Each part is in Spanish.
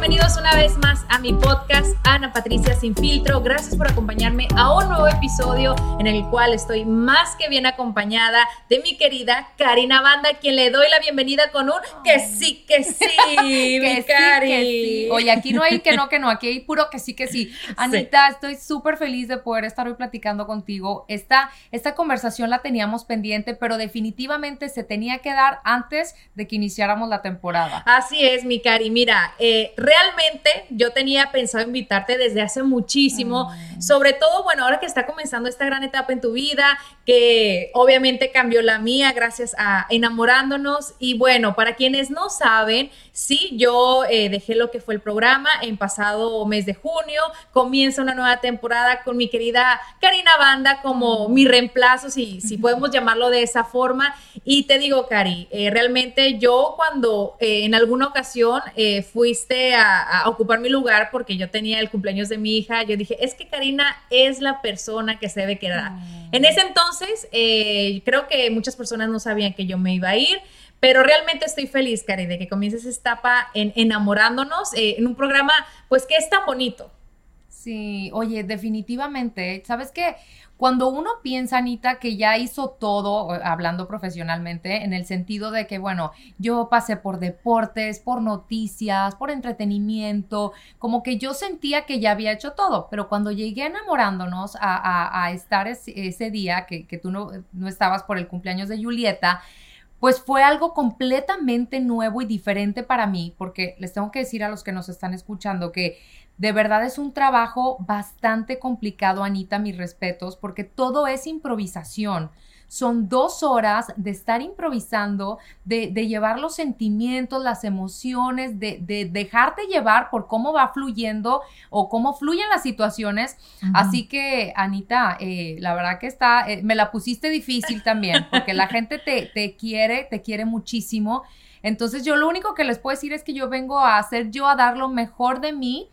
Bienvenidos una vez más a mi podcast Ana Patricia Sin Filtro. Gracias por acompañarme a un nuevo episodio en el cual estoy más que bien acompañada de mi querida Karina Banda, quien le doy la bienvenida con un que sí, que sí, mi que sí, Cari. que sí. Oye, aquí no hay que no, que no, aquí hay puro que sí, que sí. Anita, estoy súper feliz de poder estar hoy platicando contigo. Esta, esta conversación la teníamos pendiente, pero definitivamente se tenía que dar antes de que iniciáramos la temporada. Así es, mi Cari. Mira, eh, realmente yo tenía pensado invitarte desde hace muchísimo, sobre todo, bueno, ahora que está comenzando esta gran etapa en tu vida, que obviamente cambió la mía gracias a enamorándonos. Y bueno, para quienes no saben, sí, yo eh, dejé lo que fue el programa en pasado mes de junio, comienza una nueva temporada con mi querida Karina Banda como mi reemplazo, si, si podemos llamarlo de esa forma. Y te digo, Cari, eh, realmente yo cuando eh, en alguna ocasión eh, fuiste a, a ocupar mi lugar porque yo tenía el cumpleaños de mi hija, yo dije, es que Karina es la persona que se debe quedar. En ese entonces, eh, creo que muchas personas no sabían que yo me iba a ir. Pero realmente estoy feliz, Cari, de que comiences esta etapa en enamorándonos eh, en un programa, pues que es tan bonito. Sí, oye, definitivamente, ¿sabes qué? Cuando uno piensa, Anita, que ya hizo todo, eh, hablando profesionalmente, en el sentido de que, bueno, yo pasé por deportes, por noticias, por entretenimiento, como que yo sentía que ya había hecho todo, pero cuando llegué enamorándonos a, a- a estar ese, día, que, que tú no, no estabas por el cumpleaños de Julieta, pues fue algo completamente nuevo y diferente para mí, porque les tengo que decir a los que nos están escuchando que de verdad es un trabajo bastante complicado, Anita, mis respetos, porque todo es improvisación. Son dos horas de estar improvisando, de, de llevar los sentimientos, las emociones, de, de dejarte llevar por cómo va fluyendo o cómo fluyen las situaciones. Así que, Anita, eh, la verdad que está, eh, me la pusiste difícil también, porque la gente te, te quiere, te quiere muchísimo. Entonces yo lo único que les puedo decir es que yo vengo a hacer yo, a dar lo mejor de mí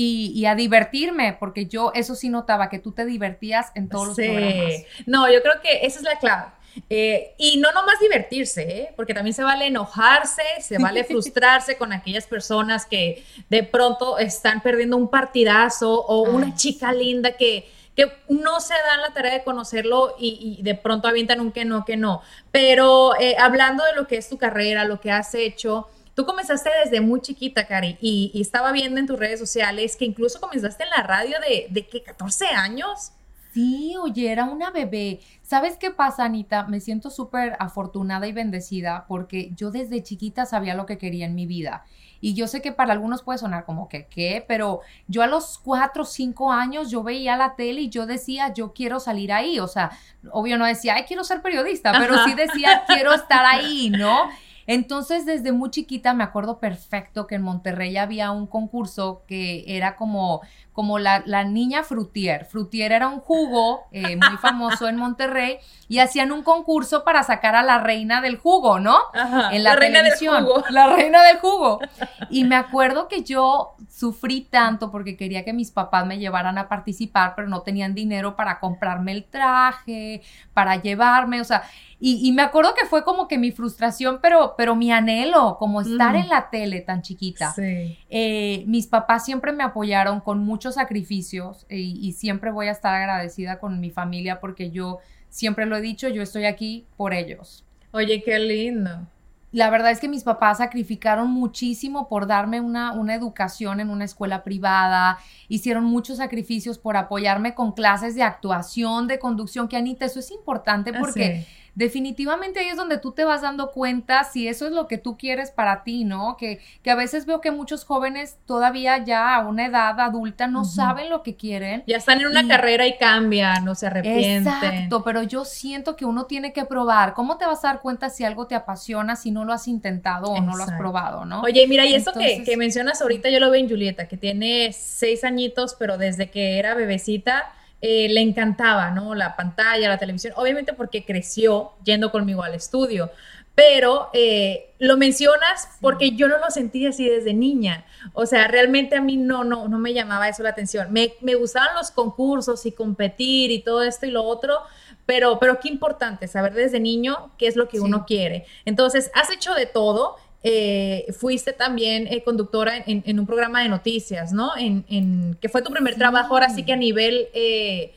y, y a divertirme, porque yo eso sí notaba, que tú te divertías en todos los programas. No, yo creo que esa es la clave. Eh, y no nomás divertirse, ¿eh? porque también se vale enojarse, se vale frustrarse con aquellas personas que de pronto están perdiendo un partidazo o una chica linda que, que no se dan la tarea de conocerlo y, y de pronto avientan un que no, que no. Pero eh, hablando de lo que es tu carrera, lo que has hecho, tú comenzaste desde muy chiquita, Cari, y, y estaba viendo en tus redes sociales que incluso comenzaste en la radio de, de ¿qué? 14 años. Sí, oye, era una bebé. ¿Sabes qué pasa, Anita? Me siento súper afortunada y bendecida porque yo desde chiquita sabía lo que quería en mi vida. Y yo sé que para algunos puede sonar como que, ¿qué? Pero yo a los cuatro o cinco años yo veía la tele y yo decía, yo quiero salir ahí. O sea, obvio no decía, ay, quiero ser periodista, pero sí decía, quiero estar ahí, ¿no? Entonces, desde muy chiquita me acuerdo perfecto que en Monterrey había un concurso que era como, como la, la niña frutier. Frutier era un jugo eh, muy famoso en Monterrey y hacían un concurso para sacar a la reina del jugo, ¿no? Ajá, en la, reina del televisión. jugo. La reina del jugo. Y me acuerdo que yo sufrí tanto porque quería que mis papás me llevaran a participar, pero no tenían dinero para comprarme el traje, para llevarme, o sea, y, y me acuerdo que fue como que mi frustración, pero, pero mi anhelo, como estar en la tele tan chiquita. Sí. Eh, mis papás siempre me apoyaron con muchos sacrificios eh, y, siempre voy a estar agradecida con mi familia porque yo siempre lo he dicho, yo estoy aquí por ellos. Oye, qué lindo. La verdad es que mis papás sacrificaron muchísimo por darme una, una educación en una escuela privada, hicieron muchos sacrificios por apoyarme con clases de actuación, de conducción, que Anita, eso es importante porque... Sí definitivamente ahí es donde tú te vas dando cuenta si eso es lo que tú quieres para ti, ¿no? Que, que a veces veo que muchos jóvenes todavía ya a una edad adulta no saben lo que quieren. Ya están en una Y- carrera y cambian, no se arrepienten. Exacto, pero yo siento que uno tiene que probar. ¿Cómo te vas a dar cuenta si algo te apasiona si no lo has intentado o no lo has probado, no? Oye, mira, y eso que, Entonces- que mencionas ahorita, yo lo veo en Julieta, que tiene seis añitos, pero desde que era bebecita eh, le encantaba, ¿no? La pantalla, la televisión, obviamente porque creció yendo conmigo al estudio. Pero eh, lo mencionas porque yo no lo sentí así desde niña. O sea, realmente a mí no, no, no me llamaba eso la atención. Me, me gustaban los concursos y competir y todo esto y lo otro, pero, pero qué importante saber desde niño qué es lo que Sí. uno quiere. Entonces, has hecho de todo. Eh, fuiste también eh, conductora en, en un programa de noticias, ¿no? En, en- que fue tu primer Sí. trabajo, ahora sí que a nivel eh,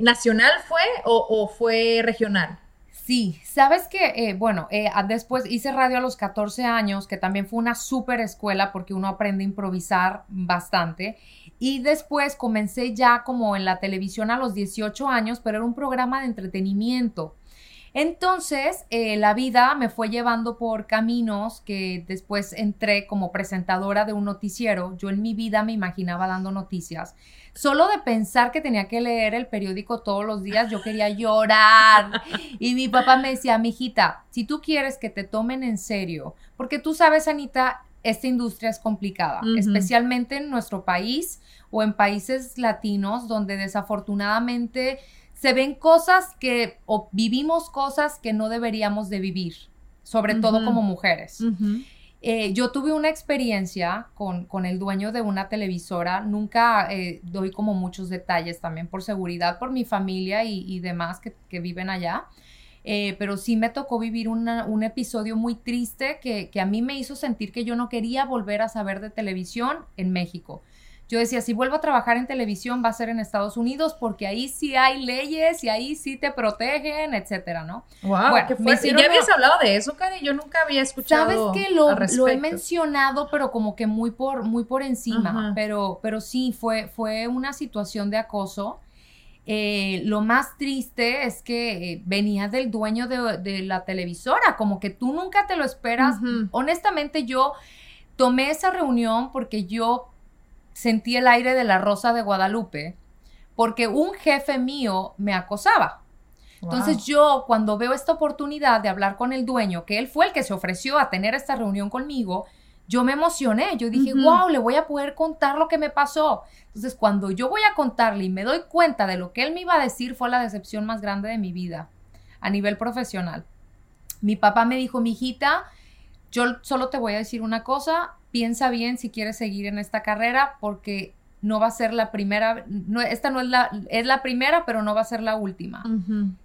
nacional fue o, o fue regional. Sí, sabes que, bueno, después hice radio a los 14 años, que también fue una súper escuela porque uno aprende a improvisar bastante. Y después comencé ya como en la televisión a los 18 años, pero era un programa de entretenimiento. Entonces, eh, la vida me fue llevando por caminos que después entré como presentadora de un noticiero. Yo en mi vida me imaginaba dando noticias. Solo de pensar que tenía que leer el periódico todos los días, yo quería llorar. Y mi papá me decía, mijita, si tú quieres que te tomen en serio, porque tú sabes, Anita, esta industria es complicada, especialmente en nuestro país o en países latinos donde desafortunadamente se ven cosas que o vivimos cosas que no deberíamos de vivir, sobre todo como mujeres. Eh, yo tuve una experiencia con, con el dueño de una televisora, nunca eh, doy como muchos detalles también por seguridad, por mi familia y, y demás que, que viven allá, Eh, pero sí me tocó vivir una- un episodio muy triste que, que a mí me hizo sentir que yo no quería volver a saber de televisión en México. Yo decía, si vuelvo a trabajar en televisión va a ser en Estados Unidos porque ahí sí hay leyes y ahí sí te protegen, etcétera, ¿no? Wow, Bueno, me fuerte. ¿Y hicieron ya habías una- hablado de eso, Cari? Yo nunca había escuchado. Sabes que lo, al lo he mencionado, pero como que muy por, muy por encima. Ajá. Pero, pero sí, fue, fue una situación de acoso. Eh, lo más triste es que eh, venía del dueño de, de la televisora, como que tú nunca te lo esperas. Honestamente, yo tomé esa reunión porque yo sentí el aire de la Rosa de Guadalupe, porque un jefe mío me acosaba. Entonces Wow. yo cuando veo esta oportunidad de hablar con el dueño, que él fue el que se ofreció a tener esta reunión conmigo, yo me emocioné, yo dije, Ujú. wow, le voy a poder contar lo que me pasó. Entonces cuando yo voy a contarle y me doy cuenta de lo que él me iba a decir, fue la decepción más grande de mi vida a nivel profesional. Mi papá me dijo, mi hijita, yo solo te voy a decir una cosa, piensa bien si quieres seguir en esta carrera porque no va a ser la primera, no, esta no es la, es la primera, pero no va a ser la última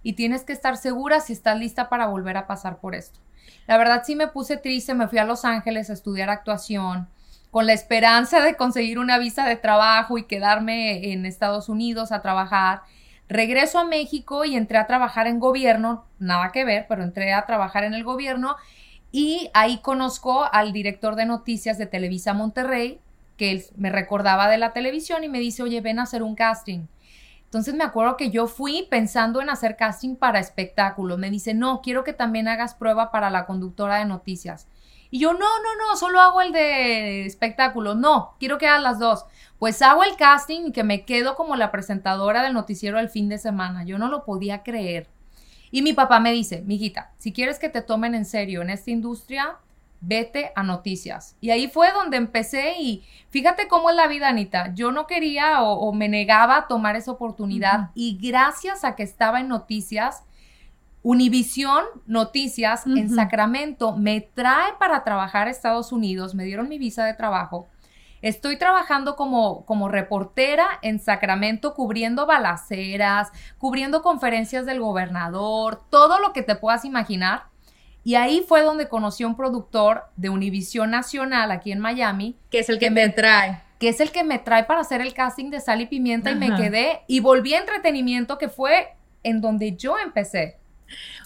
y tienes que estar segura si estás lista para volver a pasar por esto. La verdad sí me puse triste, me fui a Los Ángeles a estudiar actuación con la esperanza de conseguir una visa de trabajo y quedarme en Estados Unidos a trabajar. Regreso a México y entré a trabajar en gobierno, nada que ver, pero entré a trabajar en el gobierno y ahí conozco al director de noticias de Televisa Monterrey, que él me recordaba de la televisión y me dice, oye, ven a hacer un casting. Entonces me acuerdo que yo fui pensando en hacer casting para espectáculo. Me dice, no, quiero que también hagas prueba para la conductora de noticias. Y yo, no, no, no, solo hago el de espectáculo. No, quiero que hagas las dos. Pues hago el casting y que me quedo como la presentadora del noticiero del fin de semana. Yo no lo podía creer. Y mi papá me dice, mijita, si quieres que te tomen en serio en esta industria, vete a noticias. Y ahí fue donde empecé y fíjate cómo es la vida, Anita. Yo no quería o, o me negaba a tomar esa oportunidad y gracias a que estaba en noticias, Univisión Noticias en. Sacramento me trae para trabajar a Estados Unidos, me dieron mi visa de trabajo. Estoy trabajando como, como reportera en Sacramento, cubriendo balaceras, cubriendo conferencias del gobernador, todo lo que te puedas imaginar. Y ahí fue donde conocí a un productor de Univisión Nacional aquí en Miami, Que es el que me trae. que es el que me trae para hacer el casting de Sal y Pimienta y me quedé y volví a entretenimiento que fue en donde yo empecé.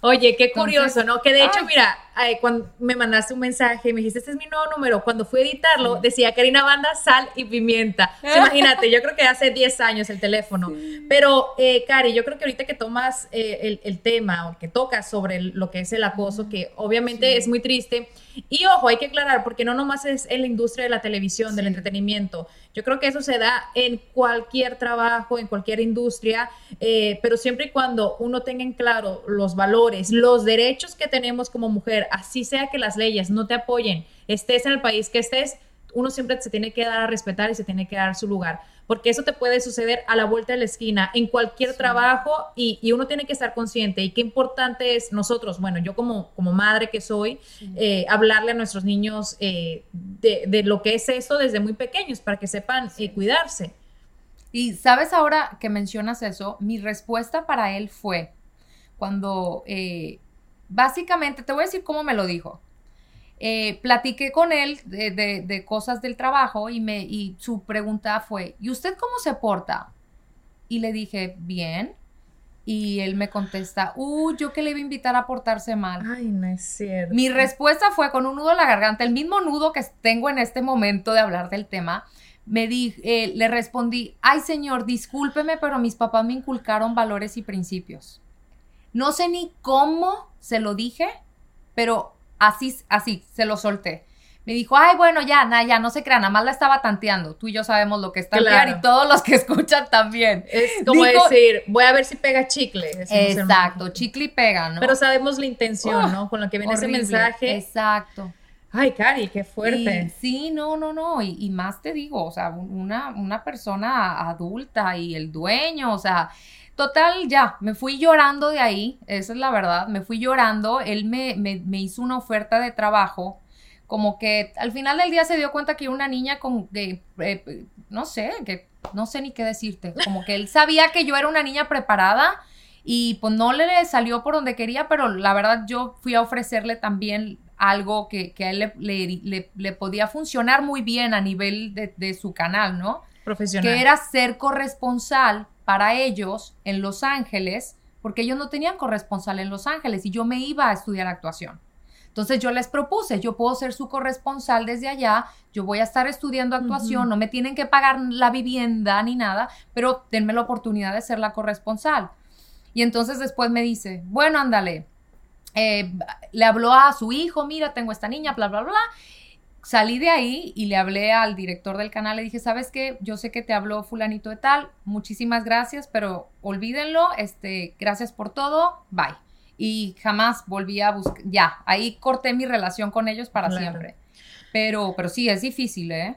Oye, qué curioso, Entonces, ¿no? Que de hecho, ay. mira, cuando me mandaste un mensaje y me dijiste, este es mi nuevo número, cuando fui a editarlo, decía Karina Banda, sal y pimienta. Imagínate, yo creo que hace 10 años el teléfono. Pero, eh, Cari, yo creo que ahorita que tomas eh, el, el tema o que tocas sobre el- lo que es el acoso, que obviamente es muy triste. Y ojo, hay que aclarar, porque no nomás es en la industria de la televisión, del entretenimiento. Yo creo que eso se da en cualquier trabajo, en cualquier industria, eh, pero siempre y cuando uno tenga en claro los valores, los derechos que tenemos como mujer, así sea que las leyes no te apoyen, estés en el país que estés, uno siempre se tiene que dar a respetar y se tiene que dar su lugar, porque eso te puede suceder a la vuelta de la esquina, en cualquier trabajo, y, y uno tiene que estar consciente. Y qué importante es nosotros, bueno, yo como, como madre que soy, eh, hablarle a nuestros niños eh, de, de lo que es eso desde muy pequeños, para que sepan eh, cuidarse. Y sabes ahora que mencionas eso, mi respuesta para él fue cuando eh, básicamente, te voy a decir cómo me lo dijo. Eh, platiqué con él de, de- de cosas del trabajo y, me, y su pregunta fue, ¿y usted cómo se porta? Y le dije, bien. Y él me contesta, uh, yo que le iba a invitar a portarse mal. Ay, no es cierto. Mi respuesta fue con un nudo en la garganta, el mismo nudo que tengo en este momento de hablar del tema. Me di, eh, le respondí, ay señor, discúlpeme, pero mis papás me inculcaron valores y principios. No sé ni cómo se lo dije, pero así, así, se lo solté. Me dijo, ay, bueno, ya, na, ya, no se crean, nada más la estaba tanteando. Tú y yo sabemos lo que es tantear Claro. y todos los que escuchan también. Es como decir, voy a ver si pega chicle. Exacto, chicle y pega, ¿no? Pero sabemos la intención, Oh, ¿no? Con la que viene Horrible. ese mensaje. Exacto. Ay, Cari, qué fuerte. Y- sí, no, no, no. Y, y más te digo, o sea, una, una persona adulta y el dueño, o sea, total, ya, me fui llorando de ahí, esa es la verdad, me fui llorando, él me, me, me hizo una oferta de trabajo, como que al final del día se dio cuenta que una niña con que, eh, no sé, que no sé ni qué decirte, como que él sabía que yo era una niña preparada y pues no le salió por donde quería, pero la verdad yo fui a ofrecerle también algo que, que a él le, le- le- le podía funcionar muy bien a nivel de, de su canal, ¿no? Profesional. Que era ser corresponsal para ellos en Los Ángeles, porque ellos no tenían corresponsal en Los Ángeles y yo me iba a estudiar actuación. Entonces yo les propuse, yo puedo ser su corresponsal desde allá, yo voy a estar estudiando actuación, no me tienen que pagar la vivienda ni nada, pero denme la oportunidad de ser la corresponsal. Y entonces después me dice, bueno, ándale, eh, le habló a su hijo, mira, tengo esta niña, bla, bla, bla. Salí de ahí y le hablé al director del canal, le dije, ¿sabes qué? Yo sé que te habló fulanito de tal, muchísimas gracias, pero olvídenlo, este, gracias por todo, bye. Y jamás volví a buscar, ya, ahí corté mi relación con ellos para Claro. siempre. Pero, pero sí, es difícil, ¿eh?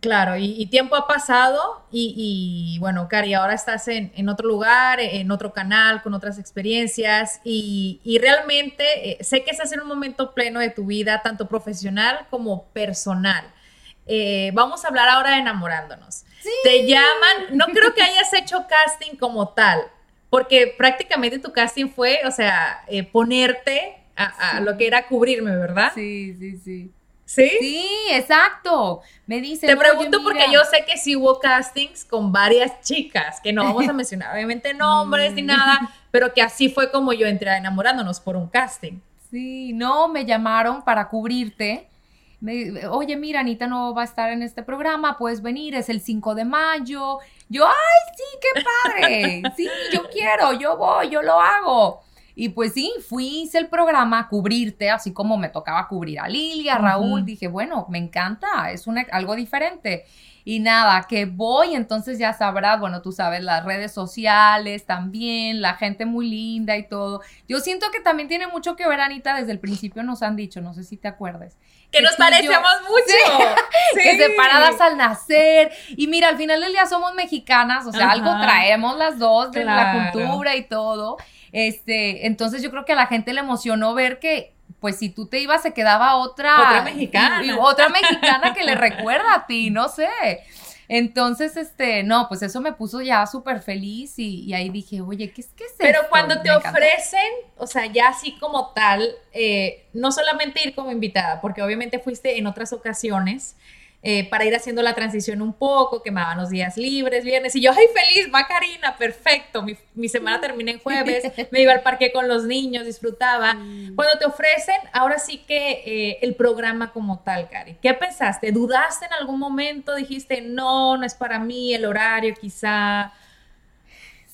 Claro, y, y tiempo ha pasado y, y, bueno, Cari, ahora estás en, en otro lugar, en otro canal, con otras experiencias y, y realmente eh, sé que estás en un momento pleno de tu vida, tanto profesional como personal. Eh, vamos a hablar ahora de enamorándonos. Te llaman, no creo que hayas hecho casting como tal, porque prácticamente tu casting fue, o sea, eh, ponerte a, a lo que era cubrirme, ¿verdad? Sí, sí, sí. ¿Sí? Sí, exacto. Me dice. Te pregunto porque yo sé que sí hubo castings con varias chicas, que no vamos a mencionar obviamente nombres ni nada, pero que así fue como yo entré a enamorándonos por un casting. Sí, no, me llamaron para cubrirte. me- oye, mira, Anita no va a estar en este programa, puedes venir, es el 5 de mayo. Yo, ay, sí, qué padre. Sí, yo quiero, yo voy, yo lo hago. Y pues sí, fui, hice el programa a cubrirte, así como me tocaba cubrir a Lilia, a Raúl. Dije, bueno, me encanta, es una, algo diferente. Y nada, que voy, entonces ya sabrás, bueno, tú sabes, las redes sociales también, la gente muy linda y todo. Yo siento que también tiene mucho que ver, Anita, desde el principio nos han dicho, no sé si te acuerdes. Que nos yo- parecemos mucho. que Sí. separadas al nacer. Y mira, al final del día somos mexicanas, o sea, Ajá. algo traemos las dos de la cultura y todo. Este, entonces yo creo que a la gente le emocionó ver que pues si tú te ibas se quedaba otra Otra mexicana. y- y otra mexicana que le recuerda a ti, no sé. Entonces, este, no, pues eso me puso ya súper feliz y, y ahí dije, oye, ¿qué es que es Pero esto? cuando te Me ofrecen, o sea, ya así como tal, eh, no solamente ir como invitada, porque obviamente fuiste en otras ocasiones eh, para ir haciendo la transición un poco, que me daban los días libres, viernes, y yo, ay, feliz, va Karina, perfecto, mi, mi semana termina en jueves, me iba al parque con los niños, disfrutaba. Cuando te ofrecen, ahora sí que eh, el programa como tal, Cari, ¿qué pensaste? ¿Dudaste en algún momento? ¿Dijiste, no, no es para mí, el horario quizá?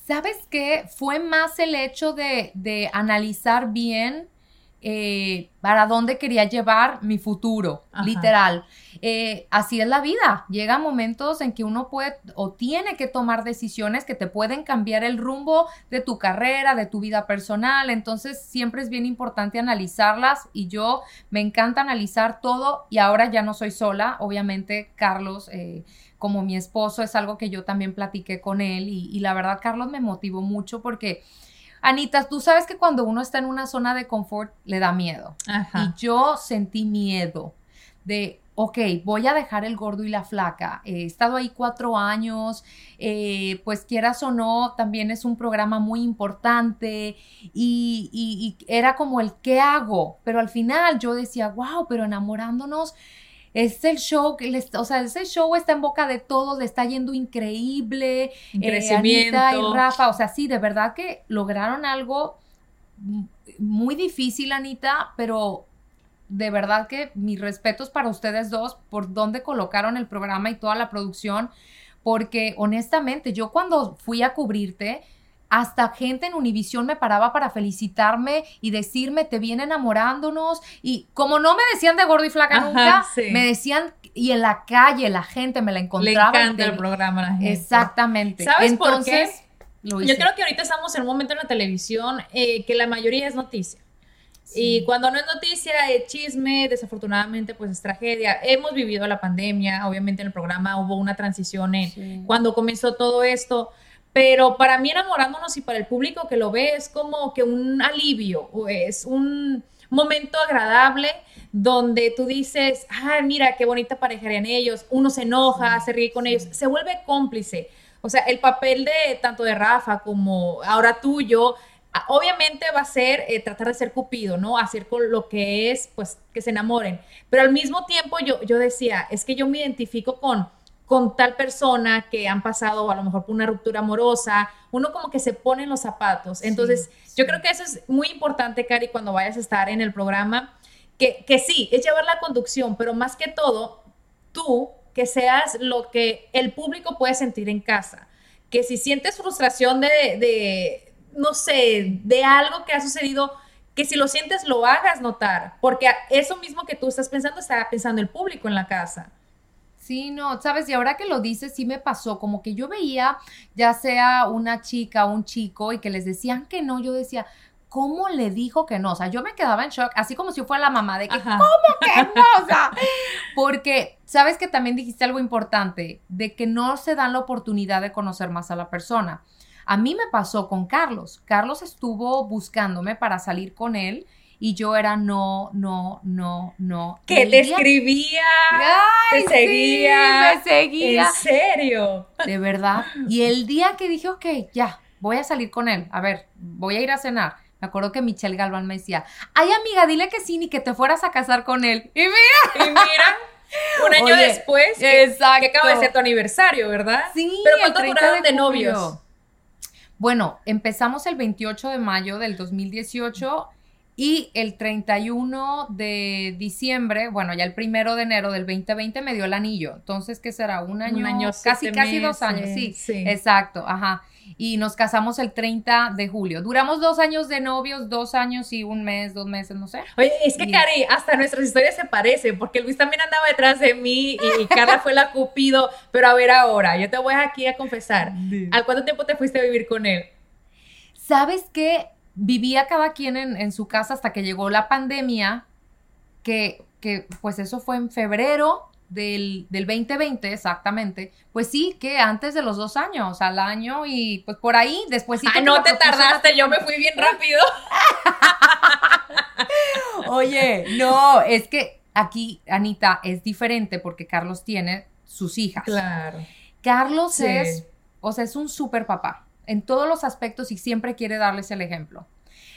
¿Sabes qué? Fue más el hecho de, de analizar bien eh, para dónde quería llevar mi futuro, Ajá. literal. Eh, así es la vida. Llega momentos en que uno puede o tiene que tomar decisiones que te pueden cambiar el rumbo de tu carrera, de tu vida personal. Entonces siempre es bien importante analizarlas y yo me encanta analizar todo y ahora ya no soy sola. Obviamente Carlos... eh, como mi esposo, es algo que yo también platiqué con él y, y la verdad Carlos me motivó mucho porque, Anita, tú sabes que cuando uno está en una zona de confort le da miedo Ajá. y yo sentí miedo de, ok, voy a dejar el gordo y la flaca. He estado ahí cuatro años, eh, pues quieras o no, también es un programa muy importante y, y- y era como el qué hago, pero al final yo decía, wow, pero enamorándonos. Es el show, o sea, ese show está en boca de todos, le está yendo increíble. En Eh, crecimiento. Anita y Rafa, o sea, sí, de verdad que lograron algo muy difícil, Anita, pero de verdad que mis respetos para ustedes dos por dónde colocaron el programa y toda la producción, porque honestamente yo cuando fui a cubrirte, hasta gente en Univisión me paraba para felicitarme y decirme, te viene enamorándonos. Y como no me decían de gordo y flaca Ajá, nunca, sí. me decían, y en la calle la gente me la Le encontraba. y encanta te- el programa a la gente. Exactamente. ¿Sabes por Entonces, lo hice. Yo creo que ahorita estamos en un momento en la televisión eh, que la mayoría es noticia. Y cuando no es noticia, es chisme, desafortunadamente, pues es tragedia. Hemos vivido la pandemia, obviamente en el programa hubo una transición en Sí. cuando comenzó todo esto, pero para mí enamorándonos y para el público que lo ve es como que un alivio, es un momento agradable donde tú dices, ah, mira qué bonita pareja eran ellos, uno se enoja, se ríe con ellos, se vuelve cómplice. O sea, el papel de tanto de Rafa como ahora tuyo, obviamente va a ser eh, tratar de ser cupido, ¿no? Hacer con lo que es, pues, que se enamoren. Pero al mismo tiempo yo, yo decía, es que yo me identifico con, con tal persona que han pasado a lo mejor por una ruptura amorosa, uno como que se pone en los zapatos. Entonces, yo creo que eso es muy importante, Cari, cuando vayas a estar en el programa, que, que sí, es llevar la conducción, pero más que todo, tú que seas lo que el público puede sentir en casa. Que si sientes frustración de, de, no sé, de algo que ha sucedido, que si lo sientes lo hagas notar, porque eso mismo que tú estás pensando está pensando el público en la casa. Sí, no, sabes, y ahora que lo dices, sí me pasó, como que yo veía, ya sea una chica o un chico, y que les decían que no, yo decía, ¿cómo le dijo que no? O sea, yo me quedaba en shock, así como si yo fuera la mamá de que, Ajá. ¿cómo que no? O sea, porque, sabes que también dijiste algo importante, de que no se dan la oportunidad de conocer más a la persona. A mí me pasó con Carlos. Carlos estuvo buscándome para salir con él y yo era no, no, no, no. Que te escribía, Ay, te sí, seguía. me seguía. en serio. De verdad. Y el día que dije, ok, ya, voy a salir con él. A ver, voy a ir a cenar. Me acuerdo que Michelle Galván me decía, ay amiga, dile que sí, ni que te fueras a casar con él. Y mira, Y mira, un año Oye, después, que, exacto. que acaba de ser tu aniversario, ¿verdad? sí, Pero ¿cuánto 30 duraron de, novios? Bueno, empezamos el 28 de mayo del 2018 Y el 31 de diciembre, bueno, ya el primero de enero del 2020 me dio el anillo. Entonces, ¿qué será? Un año, Un año, casi, casi dos años, sí. Exacto, ajá. Y nos casamos el 30 de julio. Duramos dos años de novios, dos años y un mes, dos meses, no sé. Oye, es que Y- Cari, hasta nuestras historias se parecen, porque Luis también andaba detrás de mí y Carla fue la Cupido. Pero a ver ahora, yo te voy aquí a confesar. ¿Al cuánto tiempo te fuiste a vivir con él? ¿Sabes qué? Vivía cada quien en, en su casa hasta que llegó la pandemia, que, que pues eso fue en febrero del, del 2020, exactamente. Pues sí, que antes de los dos años, al año y pues por ahí, después Ah, no te tardaste, yo me fui bien rápido. Oye, no, es que aquí, Anita, es diferente porque Carlos tiene sus hijas. Claro. Carlos Sí. es, o sea, es un super papá en todos los aspectos y siempre quiere darles el ejemplo.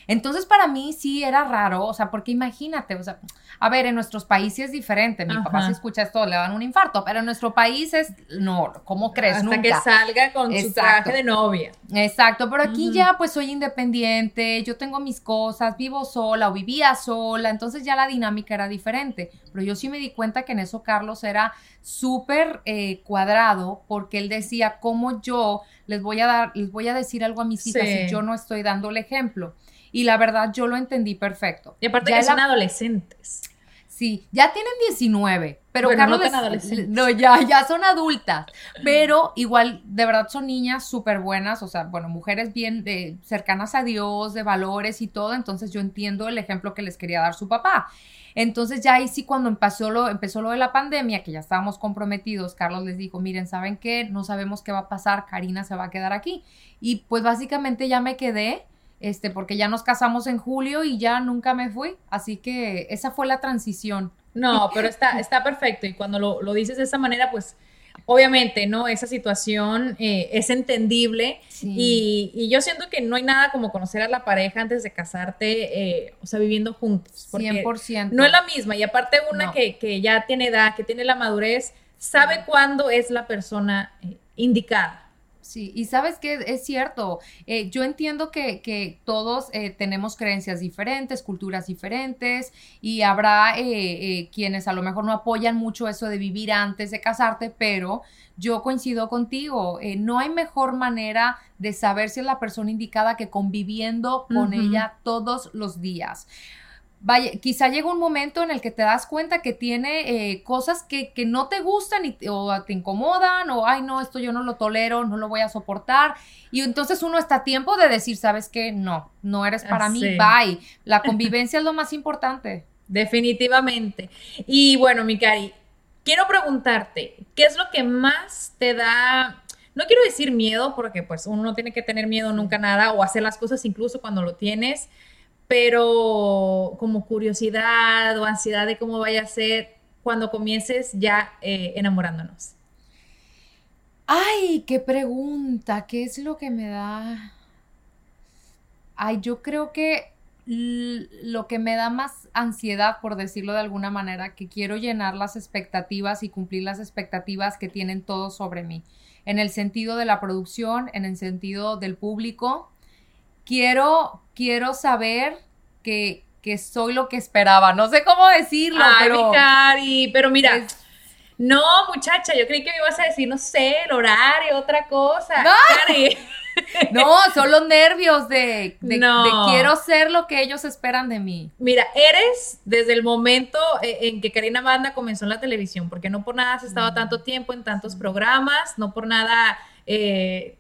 Entonces, para mí sí era raro, o sea, porque imagínate, o sea, a ver, en nuestros países es diferente. Mi papá Ajá. si escucha esto le dan un infarto, pero en nuestro país es, no, ¿cómo crees? Hasta Nunca. que salga con su traje de novia. Exacto, pero aquí ya pues soy independiente, yo tengo mis cosas, vivo sola o vivía sola, entonces ya la dinámica era diferente. Pero yo sí me di cuenta que en eso Carlos era súper eh, cuadrado porque él decía, ¿cómo yo les voy a dar, les voy a decir algo a mis hijas Sí. si yo no estoy dando el ejemplo? Y la verdad yo lo entendí perfecto. Y aparte Ya que la- son adolescentes. Sí, ya tienen 19, pero Bueno, Carlos no tan adolescentes. no, ya, ya son adultas, pero igual de verdad son niñas súper buenas, o sea, bueno, mujeres bien eh, cercanas a Dios, de valores y todo, entonces yo entiendo el ejemplo que les quería dar su papá. Entonces ya ahí sí cuando empezó lo, empezó lo de la pandemia, que ya estábamos comprometidos, Carlos les dijo, miren, ¿saben qué? No sabemos qué va a pasar, Karina se va a quedar aquí. Y pues básicamente ya me quedé, este, porque ya nos casamos en julio y ya nunca me fui, así que esa fue la transición. No, pero está, está perfecto. Y cuando lo, lo dices de esa manera, pues obviamente, ¿no? Esa situación eh, es entendible. Sí. Y, y yo siento que no hay nada como conocer a la pareja antes de casarte, eh, o sea, viviendo juntos. Porque 100%. no es la misma. Y aparte una No. que, que ya tiene edad, que tiene la madurez, sabe cuándo es la persona eh, indicada. Sí, y sabes que es cierto, eh, yo entiendo que, que todos eh, tenemos creencias diferentes, culturas diferentes, y habrá eh, eh, quienes a lo mejor no apoyan mucho eso de vivir antes de casarte, pero yo coincido contigo, eh, no hay mejor manera de saber si es la persona indicada que conviviendo con ella todos los días. Vaya, quizá llega un momento en el que te das cuenta que tiene eh, cosas que, que no te gustan y, o te incomodan o, ay, no, esto yo no lo tolero, no lo voy a soportar. Y entonces uno está a tiempo de decir, ¿sabes qué? No, no eres para mí, Sí. bye. La convivencia es lo más importante. Definitivamente. Y bueno, mi Cari, quiero preguntarte, ¿qué es lo que más te da, no quiero decir miedo, porque pues uno no tiene que tener miedo nunca nada o hacer las cosas incluso cuando lo tienes, pero como curiosidad o ansiedad de cómo vaya a ser cuando comiences ya eh, enamorándonos? Ay, qué pregunta, ¿qué es lo que me da? Ay, yo creo que lo que me da más ansiedad, por decirlo de alguna manera, que quiero llenar las expectativas y cumplir las expectativas que tienen todos sobre mí, en el sentido de la producción, en el sentido del público. Quiero, quiero saber que, que soy lo que esperaba. No sé cómo decirlo, Ay, pero mi Cari, pero mira, es- no, muchacha, yo creí que me ibas a decir, no sé, el horario, otra cosa. No. Cari. No, son los nervios de, de- No. de quiero ser lo que ellos esperan de mí. Mira, eres desde el momento eh, en que Karina Banda comenzó en la televisión, porque no por nada has estado tanto tiempo en tantos programas, no por nada eh,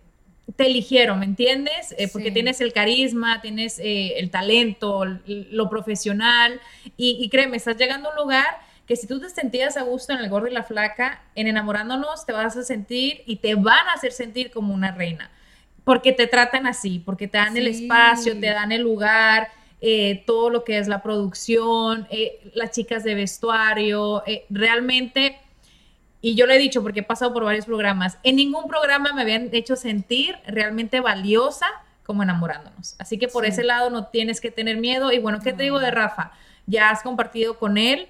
te eligieron, ¿me entiendes? Eh, porque Sí. tienes el carisma, tienes eh, el talento, lo profesional, y, y créeme, estás llegando a un lugar que si tú te sentías a gusto en el gordo y la flaca, en enamorándonos te vas a sentir y te van a hacer sentir como una reina. Porque te tratan así, porque te dan el espacio, te dan el lugar, eh, todo lo que es la producción, las chicas de vestuario, realmente, y yo lo he dicho porque he pasado por varios programas, en ningún programa me habían hecho sentir realmente valiosa como enamorándonos. Así que por Sí. ese lado no tienes que tener miedo. Y bueno, ¿qué te digo de Rafa? Ya has compartido con él,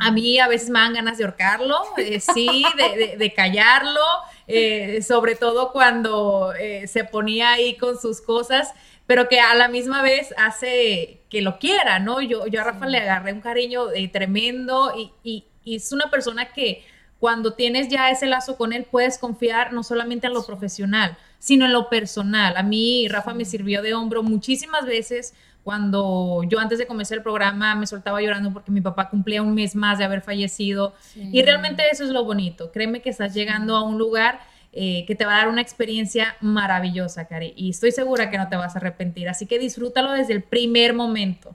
a mí a veces me dan ganas de ahorcarlo, eh, sí, de, de- de callarlo, eh, sobre todo cuando eh, se ponía ahí con sus cosas. pero que a la misma vez hace que lo quiera, ¿no? Yo, yo a Rafa le agarré un cariño eh, tremendo y, y, y es una persona que cuando tienes ya ese lazo con él, puedes confiar no solamente en lo profesional, sino en lo personal. A mí, Rafa me sirvió de hombro muchísimas veces cuando yo antes de comenzar el programa me soltaba llorando porque mi papá cumplía un mes más de haber fallecido. Y realmente eso es lo bonito. Créeme que estás llegando a un lugar eh, que te va a dar una experiencia maravillosa, Cari. Y estoy segura que no te vas a arrepentir. Así que disfrútalo desde el primer momento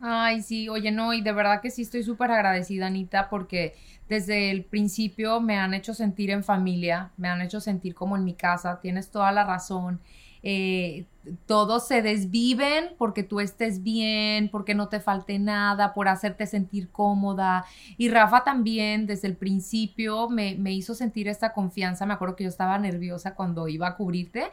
Ay, sí, oye, no, y de verdad que sí estoy súper agradecida, Anita, porque desde el principio me han hecho sentir en familia, me han hecho sentir como en mi casa, tienes toda la razón. Eh, todos se desviven porque tú estés bien, porque no te falte nada, por hacerte sentir cómoda. Y Rafa también desde el principio me, me hizo sentir esta confianza. Me acuerdo que yo estaba nerviosa cuando iba a cubrirte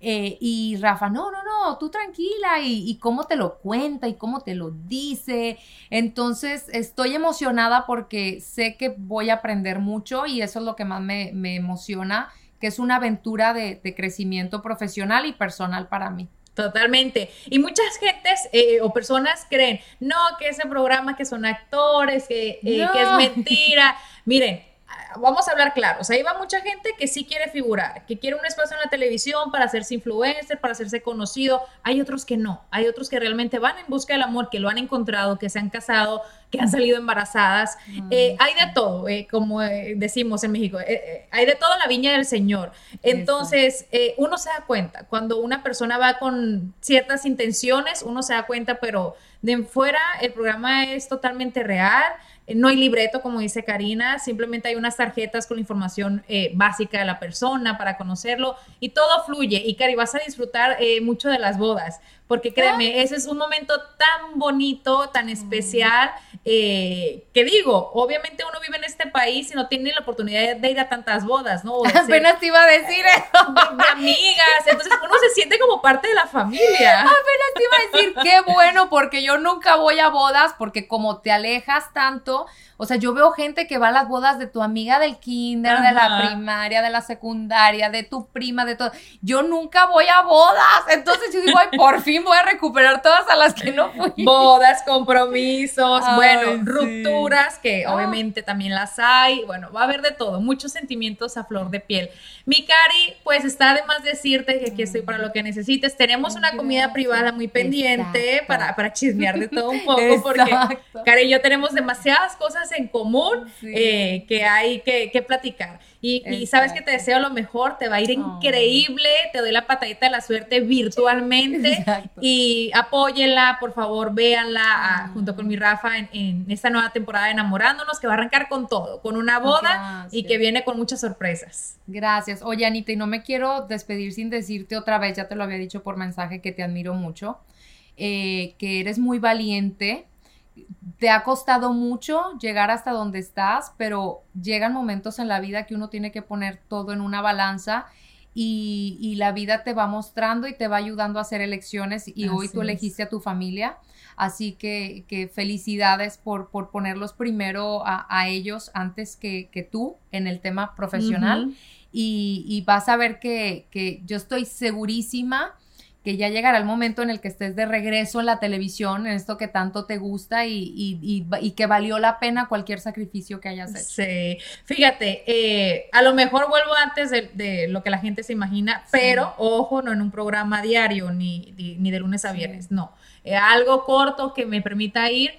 eh, y Rafa, no, no, no, tú tranquila y, y, cómo te lo cuenta y cómo te lo dice. Entonces estoy emocionada porque sé que voy a aprender mucho y eso es lo que más me, me emociona, que es una aventura de, de, crecimiento profesional y personal para mí. Totalmente. Y muchas gentes eh, o personas creen, no, que ese programa que son actores, que, eh, no. que es mentira. Miren, vamos a hablar claro, o sea, ahí va mucha gente que sí quiere figurar, que quiere un espacio en la televisión para hacerse influencer, para hacerse conocido. Hay otros que no, hay otros que realmente van en busca del amor, que lo han encontrado, que se han casado, que han salido embarazadas. Mm. Eh, hay de todo, eh, como eh, decimos en México, hay de todo en la viña del Señor. Entonces, uno se da cuenta, cuando una persona va con ciertas intenciones, uno se da cuenta, pero de fuera el programa es totalmente real no hay libreto, como dice Karina, simplemente hay unas tarjetas con la información eh, básica de la persona para conocerlo y todo fluye. Y Cari, vas a disfrutar eh, mucho de las bodas, porque créeme, ese es un momento tan bonito, tan especial, eh, que digo, obviamente uno vive en este país y no tiene la oportunidad de ir a tantas bodas, ¿no? Apenas te iba a decir eso. De, de, amigas, entonces uno se siente como parte de la familia. Apenas te iba a decir, qué bueno, porque yo nunca voy a bodas, porque como te alejas tanto, o sea, yo veo gente que va a las bodas de tu amiga del kinder, Ajá. de la primaria, de la secundaria, de tu prima, de todo. Yo nunca voy a bodas. Entonces yo digo, ay, por fin voy a recuperar todas a las que no fui. Bodas, compromisos, ay, bueno, sí. rupturas, que ah. obviamente también las hay. Bueno, va a haber de todo, muchos sentimientos a flor de piel. Mi Cari, pues está de más decirte que aquí estoy para lo que necesites. Tenemos una comida privada muy pendiente para, para chismear de todo un poco, porque Cari y yo tenemos demasiadas cosas en común sí. eh, que hay que, que platicar. Y, y, sabes que te deseo lo mejor, te va a ir oh. increíble, te doy la patadita de la suerte virtualmente Exacto. y apóyenla, por favor, véanla oh. junto con mi Rafa en, en, esta nueva temporada de Enamorándonos, que va a arrancar con todo, con una boda Gracias. y que viene con muchas sorpresas. Gracias. Oye, Anita, y no me quiero despedir sin decirte otra vez, ya te lo había dicho por mensaje, que te admiro mucho, eh, que eres muy valiente, te ha costado mucho llegar hasta donde estás, pero llegan momentos en la vida que uno tiene que poner todo en una balanza y, y la vida te va mostrando y te va ayudando a hacer elecciones y Así hoy tú elegiste es. a tu familia. Así que, que felicidades por, por, ponerlos primero a, a ellos antes que, que, tú en el tema profesional. Uh -huh. y, y, vas a ver que, que yo estoy segurísima que ya llegará el momento en el que estés de regreso en la televisión, en esto que tanto te gusta y, y- y- y que valió la pena cualquier sacrificio que hayas hecho. Sí, fíjate, eh, a lo mejor vuelvo antes de, de lo que la gente se imagina, pero ojo, no en un programa diario ni, ni, ni de lunes a Sí. viernes, no. Eh, algo corto que me permita ir.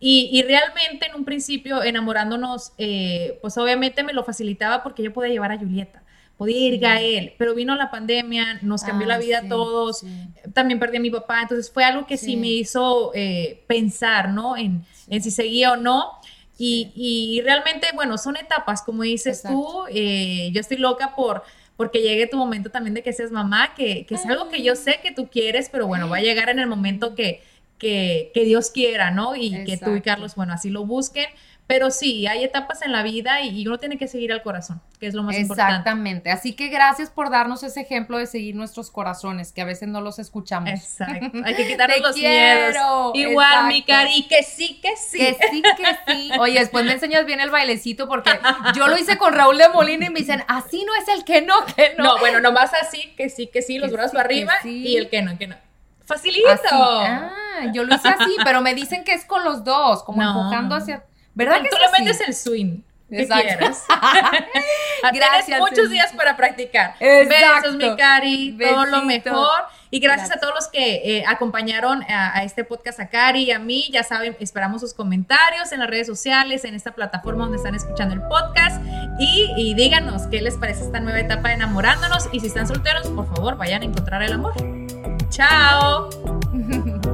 Y, y realmente en un principio enamorándonos, eh, pues obviamente me lo facilitaba porque yo podía llevar a Julieta, podía ir Sí. Gael, pero vino la pandemia, nos cambió la Ah, vida sí, a todos, sí. también perdí a mi papá, entonces fue algo que sí, me hizo eh, pensar, ¿no? En, en si seguía o no. Y, y realmente, bueno, son etapas, como dices tú, eh, yo estoy loca por porque llegue tu momento también de que seas mamá, que, que es algo que yo sé que tú quieres, pero bueno, va a llegar en el momento que, que, que Dios quiera, ¿no? Y que tú y Exacto. Carlos, bueno, así lo busquen. Pero sí, hay etapas en la vida y, y uno tiene que seguir al corazón, que es lo más importante. Exactamente. Así que gracias por darnos ese ejemplo de seguir nuestros corazones, que a veces no los escuchamos. Exacto. Hay que quitarnos los quiero, miedos. Igual, mi cari, que sí, que sí. Que sí, que sí. Oye, después me enseñas bien el bailecito porque yo lo hice con Raúl de Molina y me dicen, así no es el que no, que no. No, bueno, nomás así, que sí, que sí, los Que brazos sí, arriba sí. y el que no, que no. Facilito. Así. Ah, yo lo hice así, pero me dicen que es con los dos, como No. empujando hacia. ¿Verdad que Tú es el swing. Exacto. Gracias, Tienes muchos días para practicar. Exacto. Besos, mi Cari. Todo lo Besito. mejor. Y gracias, Gracias. a todos los que eh, acompañaron a, a este podcast, a Cari y a mí. Ya saben, esperamos sus comentarios en las redes sociales, en esta plataforma donde están escuchando el podcast. Y, y díganos qué les parece esta nueva etapa de enamorándonos. Y si están solteros, por favor, vayan a encontrar el amor. Chao.